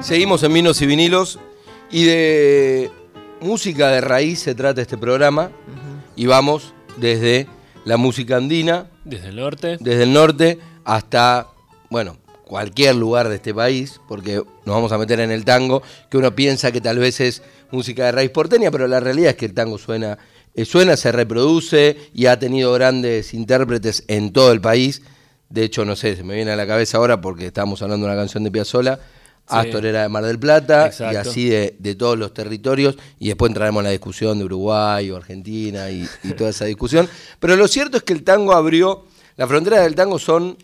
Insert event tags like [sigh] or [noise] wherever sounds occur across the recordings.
Seguimos en Vinos y Vinilos y de música de raíz se trata este programa y vamos desde la música andina, Desde el norte. desde el norte hasta, bueno, cualquier lugar de este país, porque nos vamos a meter en el tango, que uno piensa que tal vez es música de raíz porteña, pero la realidad es que el tango suena, eh, suena, se reproduce y ha tenido grandes intérpretes en todo el país. De hecho, no sé, se me viene a la cabeza ahora porque estábamos hablando de una canción de Piazzolla. Astor era de Mar del Plata y así de, de todos los territorios y después entraremos en la discusión de Uruguay o Argentina y, y toda esa discusión. Pero lo cierto es que el tango abrió, las fronteras del tango son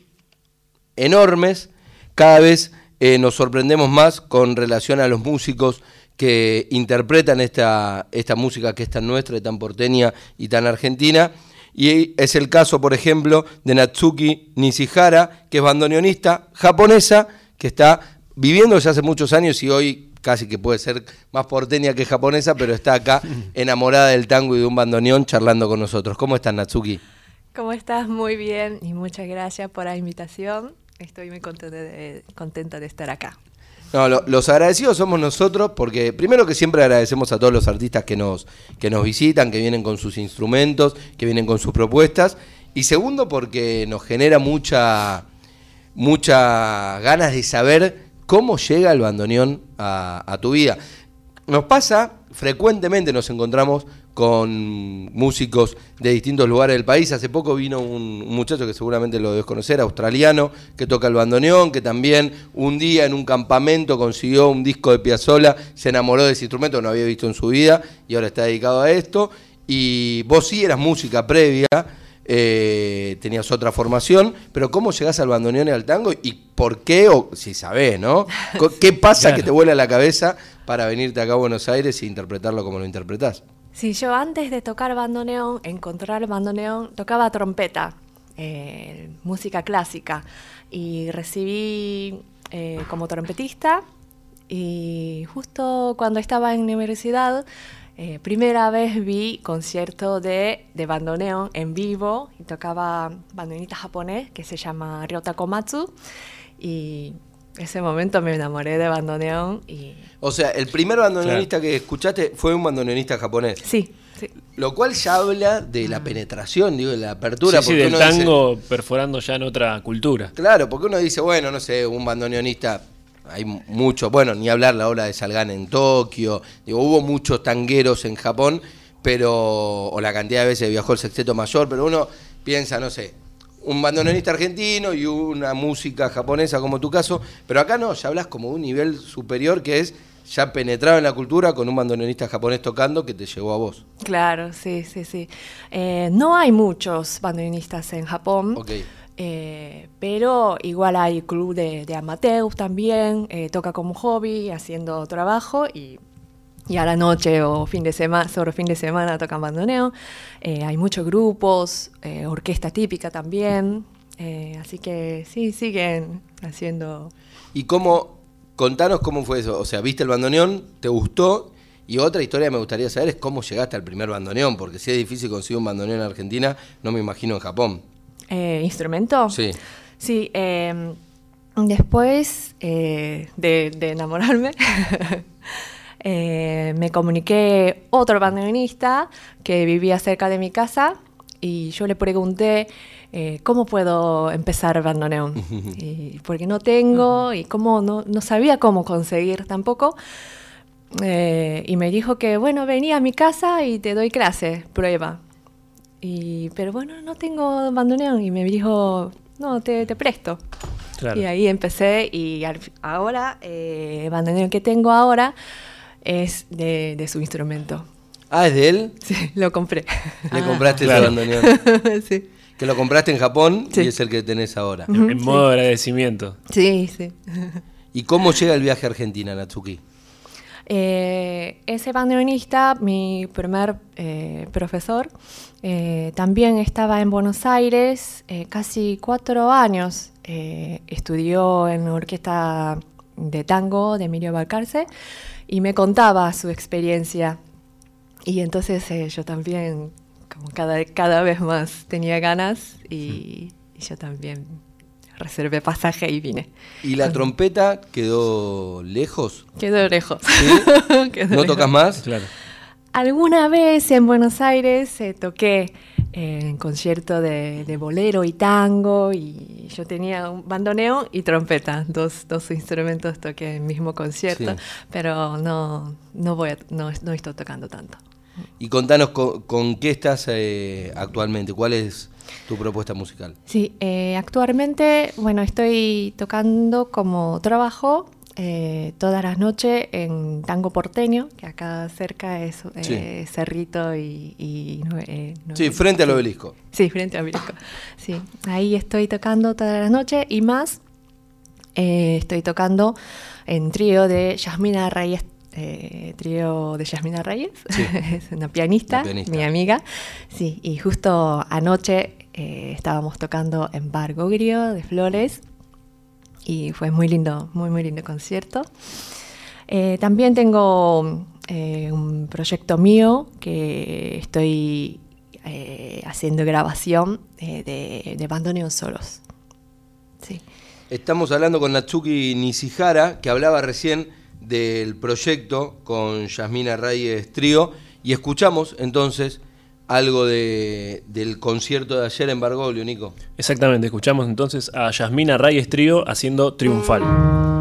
enormes, cada vez eh, nos sorprendemos más con relación a los músicos que interpretan esta, esta música que es tan nuestra y tan porteña y tan argentina. Y es el caso, por ejemplo, de Natsuki Nishihara, que es bandoneonista japonesa, que está viviendo ya hace muchos años y hoy casi que puede ser más porteña que japonesa, pero está acá [laughs] enamorada del tango y de un bandoneón charlando con nosotros. ¿Cómo estás, Natsuki? ¿Cómo estás? Muy bien y muchas gracias por la invitación. Estoy muy contenta de, contenta de estar acá. No, lo- los agradecidos somos nosotros porque primero que siempre agradecemos a todos los artistas que nos, que nos visitan, que vienen con sus instrumentos, que vienen con sus propuestas. Y segundo porque nos genera mucha, mucha ganas de saber cómo llega el bandoneón a, tu vida. Nos pasa, frecuentemente nos encontramos con músicos de distintos lugares del país. Hace poco vino un, un muchacho que seguramente lo debes conocer, australiano, que toca el bandoneón, que también un día en un campamento consiguió un disco de Piazzolla, se enamoró de ese instrumento, no había visto en su vida y ahora está dedicado a esto. Y vos sí eras música previa, eh, tenías otra formación, pero ¿cómo llegás al bandoneón y al tango? ¿Y por qué? O si sabés, ¿no? [laughs] ¿Qué pasa Claro. que te vuela la cabeza para venirte acá a Buenos Aires e interpretarlo como lo interpretás? Sí, yo antes de tocar bandoneón, encontrar bandoneón, tocaba trompeta, eh, música clásica, y recibí eh, como trompetista. Y justo cuando estaba en universidad, eh, primera vez vi concierto de, de bandoneón en vivo y tocaba bandoneonista japonés que se llama Ryota Komatsu. Y ese momento me enamoré de bandoneón y O sea, el primer bandoneonista que escuchaste fue un bandoneonista japonés. sí, sí. Lo cual ya habla de la penetración, digo, de la apertura. Sí, sí, del dice- tango perforando ya en otra cultura. Claro, porque uno dice, bueno, no sé, un bandoneonista, hay mucho, bueno, ni hablar la obra de Salgan en Tokio, digo, hubo muchos tangueros en Japón, pero, o la cantidad de veces viajó el sexteto mayor, pero uno piensa, no sé, un bandoneonista argentino y una música japonesa como tu caso, pero acá no, ya hablas como de un nivel superior que es ya penetrado en la cultura con un bandoneonista japonés tocando que te llegó a vos. Claro, sí, sí, sí. Eh, no hay muchos bandoneonistas en Japón, Ok. Eh, pero igual hay club de, de amateurs también, eh, toca como hobby, haciendo trabajo y, y a la noche o fin de semana, sobre fin de semana tocan bandoneón. Eh, hay muchos grupos, orquesta típica también, así que sí, siguen haciendo... ¿Y cómo, contanos cómo fue eso? O sea, viste el bandoneón, te gustó, y otra historia que me gustaría saber es cómo llegaste al primer bandoneón, porque si es difícil conseguir un bandoneón en Argentina, no me imagino en Japón. Eh, ¿Instrumento? Sí. Sí, eh, después eh, de, de enamorarme, [laughs] eh, me comuniqué otro bandoneonista que vivía cerca de mi casa y yo le pregunté eh, cómo puedo empezar bandoneón, [laughs] y, porque no tengo y cómo no, no sabía cómo conseguir tampoco. Eh, y me dijo que, bueno, venía a mi casa y te doy clase, prueba. Y, pero bueno, no tengo bandoneón. Y me dijo, no, te, te presto. Claro. Y ahí empecé y al- ahora eh, el bandoneón que tengo ahora es de, de su instrumento. Ah, ¿es de él? [laughs] Sí, lo compré. Le compraste Claro. ese bandoneón. [laughs] sí. Que lo compraste en Japón Sí. y es el que tenés ahora. En, en modo agradecimiento. sí, sí. ¿Y cómo llega el viaje a Argentina, Natsuki? Eh, ese bandoneonista, mi primer eh, profesor, eh, también estaba en Buenos Aires eh, casi cuatro años. Estudió en la orquesta de tango de Emilio Balcarce y me contaba su experiencia. Y entonces yo también, como cada, cada vez más tenía ganas y, y yo también reservé pasaje y vine. ¿Y la trompeta quedó lejos? Quedó lejos. ¿Sí? [laughs] Quedó ¿No lejos. tocas más? Claro. Alguna vez en Buenos Aires eh, toqué eh, en concierto de, de bolero y tango y yo tenía un bandoneón y trompeta, dos, dos instrumentos toqué en el mismo concierto, Sí. pero no, no, voy a- no, no estoy tocando tanto. Y contanos con, con qué estás eh, actualmente, cuál es tu propuesta musical. Sí, eh, actualmente, bueno, estoy tocando como trabajo eh, todas las noches en Tango Porteño, que acá cerca es eh, Cerrito y... y eh, Sí, frente al obelisco. Sí, frente a Obelisco. Sí, ahí estoy tocando todas las noches y más eh, estoy tocando en trío de Yasmina Reyes, eh, trío de Yasmina Reyes, [laughs] es una pianista, mi amiga. Sí, y justo anoche eh, estábamos tocando en Bar Gogrio de Flores y fue muy lindo, muy, muy lindo concierto. Eh, también tengo un proyecto mío que estoy haciendo grabación de, de bandoneón solos. Sí. Estamos hablando con Natsuki Nishihara, que hablaba recién del proyecto con Yasmina Reyes Trío, y escuchamos entonces algo de, del concierto de ayer en Bargoglio, Nico. Exactamente, escuchamos entonces a Yasmina Reyes Trío haciendo Triunfal.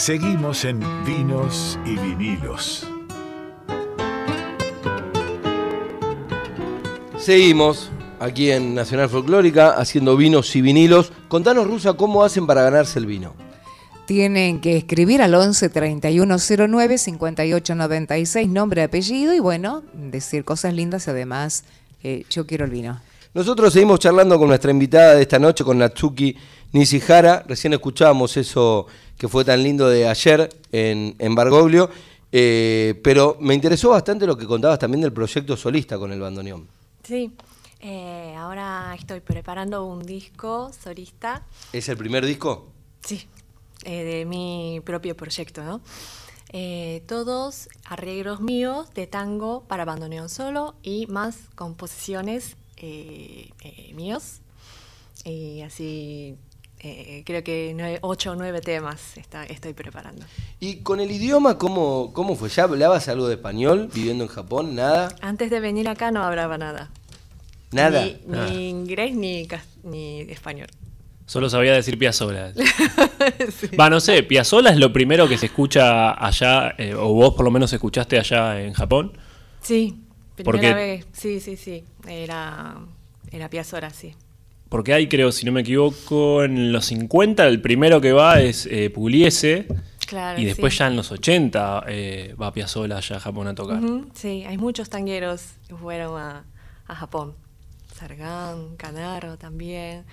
Seguimos en Vinos y Vinilos. Seguimos aquí en Nacional Folclórica haciendo vinos y vinilos. Contanos, Rusa, cómo hacen para ganarse el vino. Tienen que escribir al 11 3109 5896 nombre, apellido y bueno, decir cosas lindas y además eh, yo quiero el vino. Nosotros seguimos charlando con nuestra invitada de esta noche, con Natsuki Nishihara. Recién escuchábamos eso que fue tan lindo de ayer en, en Bargoglio. Eh, pero me interesó bastante lo que contabas también del proyecto solista con el bandoneón. Sí, eh, ahora estoy preparando un disco solista. ¿Es el primer disco? Sí, eh, de mi propio proyecto, ¿no? Todos arreglos míos de tango para bandoneón solo y más composiciones eh, eh, míos. Y así eh, creo que nueve- ocho o nueve temas está- estoy preparando. ¿Y con el idioma cómo, cómo fue? ¿Ya hablabas algo de español viviendo en Japón? ¿Nada? Antes de venir acá no hablaba nada. ¿Nada? Ni, ni inglés ni, ni español. Solo sabía decir Piazzolla. [laughs] Va, no sé, Piazzolla es lo primero que se escucha allá, eh, o vos por lo menos escuchaste allá en Japón. Sí, ¿Por primera qué? vez. Sí, sí, sí. Era, era sí. Porque hay, creo, si no me equivoco, en los 50 el primero que va es eh, Pugliese. Claro, Y después sí. ya en los 80 eh, va Piazzolla allá a Japón a tocar. Sí, hay muchos tangueros que fueron a, a Japón. Sargán, Canaro también.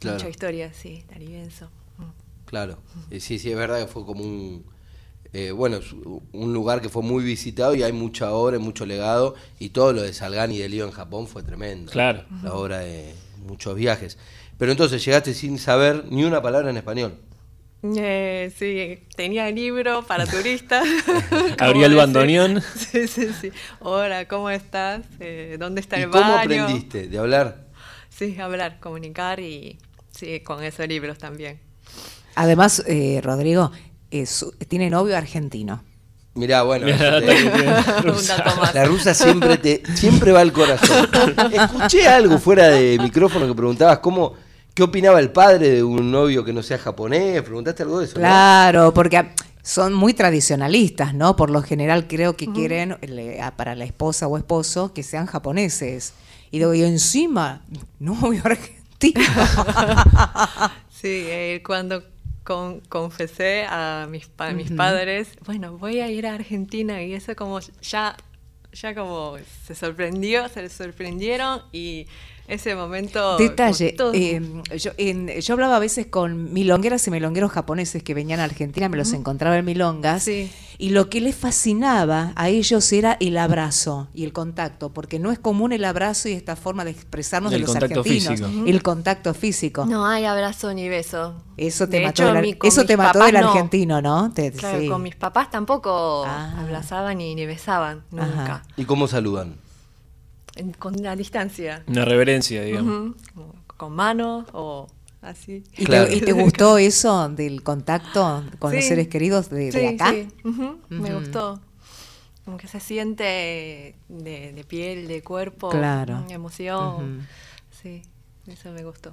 Claro. Mucha historia, sí, Darienzo. Mm. Claro. Sí, sí, es verdad que fue como un... eh, bueno, es un lugar que fue muy visitado y hay mucha obra, y mucho legado. Y todo lo de Salgán y de Lío en Japón fue tremendo. Claro. La obra de muchos viajes. Pero entonces llegaste sin saber ni una palabra en español. Eh, sí, tenía libro para [laughs] turistas. [laughs] Abría el ¿Cómo bandoneón. [laughs] Sí, sí, sí. Hola, ¿cómo estás? Eh, ¿Dónde está ¿Y el cómo baño? aprendiste? ¿De hablar? Sí, hablar, comunicar y sí, con esos libros también. Además, eh, Rodrigo es- tiene novio argentino. Mirá, bueno. Mirá, este, rusa. [laughs] La rusa siempre te siempre va al corazón. Escuché algo fuera de micrófono que preguntabas cómo qué opinaba el padre de un novio que no sea japonés. Preguntaste algo de eso, ¿no? Claro, porque son muy tradicionalistas, ¿no? Por lo general creo que quieren le- a- para la esposa o esposo que sean japoneses. Y digo, y encima, novio argentino. [laughs] Sí, eh, cuando con- confesé a mis, pa- mis padres, bueno, voy a ir a Argentina y eso como ya, ya como se sorprendió, se sorprendieron y ese momento... Detalle, eh, yo, en- yo hablaba a veces con milongueras y milongueros japoneses que venían a Argentina, me los encontraba en milongas, Sí. y lo que les fascinaba a ellos era el abrazo y el contacto, porque no es común el abrazo y esta forma de expresarnos de los argentinos, físico. el contacto físico. No hay abrazo ni beso. Eso te De mató, hecho, eso te mató papás del no. argentino, ¿no? Te- Claro, sí. con mis papás tampoco Ah. abrazaban ni, ni besaban, nunca. Ajá. ¿Y cómo saludan? En- Con la distancia. Una reverencia, digamos. Con manos o así. ¿Y, Claro. te, y te gustó eso del contacto con los seres queridos de, de Sí, acá? sí, me gustó. Como que se siente de, de piel, de cuerpo, Claro. emoción. Sí, eso me gustó.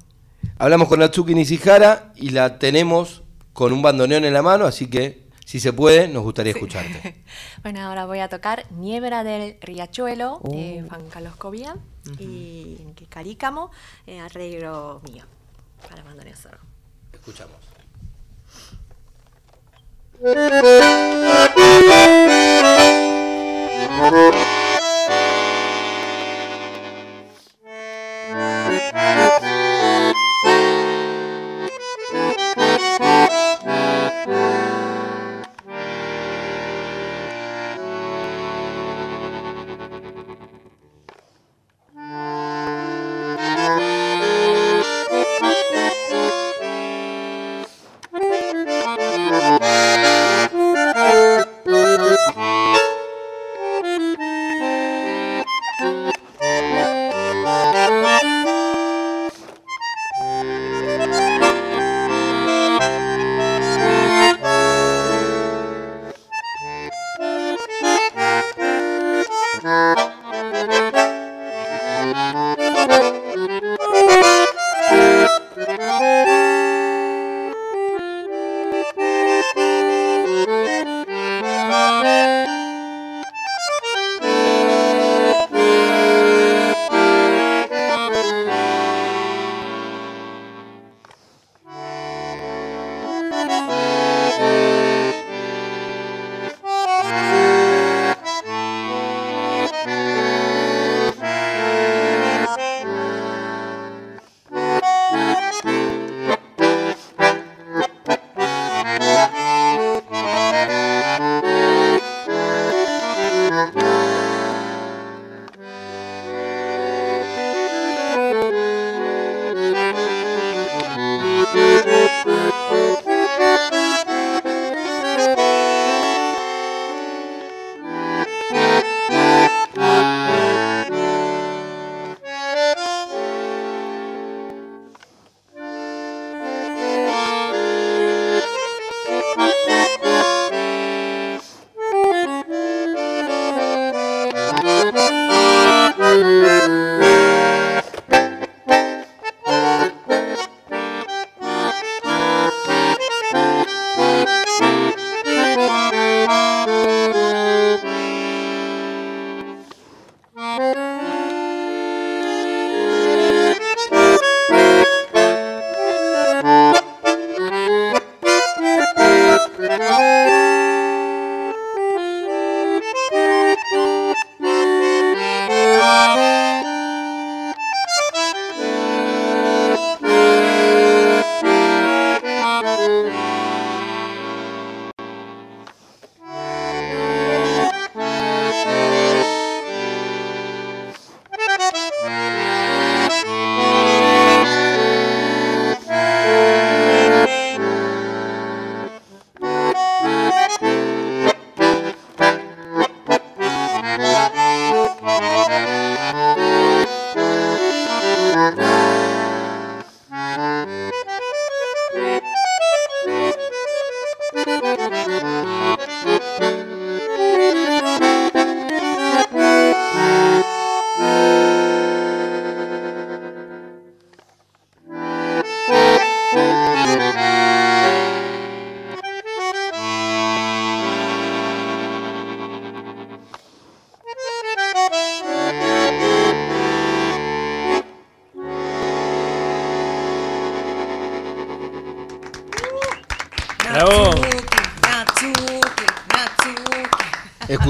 Hablamos con Natsuki Nishihara y la tenemos con un bandoneón en la mano, así que si se puede, nos gustaría escucharte. [laughs] Bueno, ahora voy a tocar Niebla del Riachuelo de Oh. Juan Carlos Cobian y que Carícamo, eh, arreglo mío para bandoneón solo. Escuchamos. [laughs]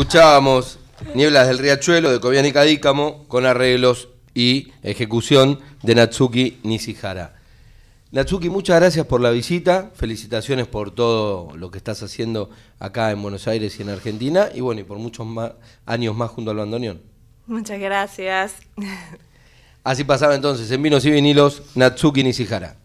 Escuchábamos Nieblas del Riachuelo de Kobiani Kadícamo con arreglos y ejecución de Natsuki Nishihara. Natsuki, muchas gracias por la visita, felicitaciones por todo lo que estás haciendo acá en Buenos Aires y en Argentina y bueno, y por muchos más, años más junto al bandoneón. Muchas gracias. Así pasaba entonces en Vinos y Vinilos Natsuki Nishihara.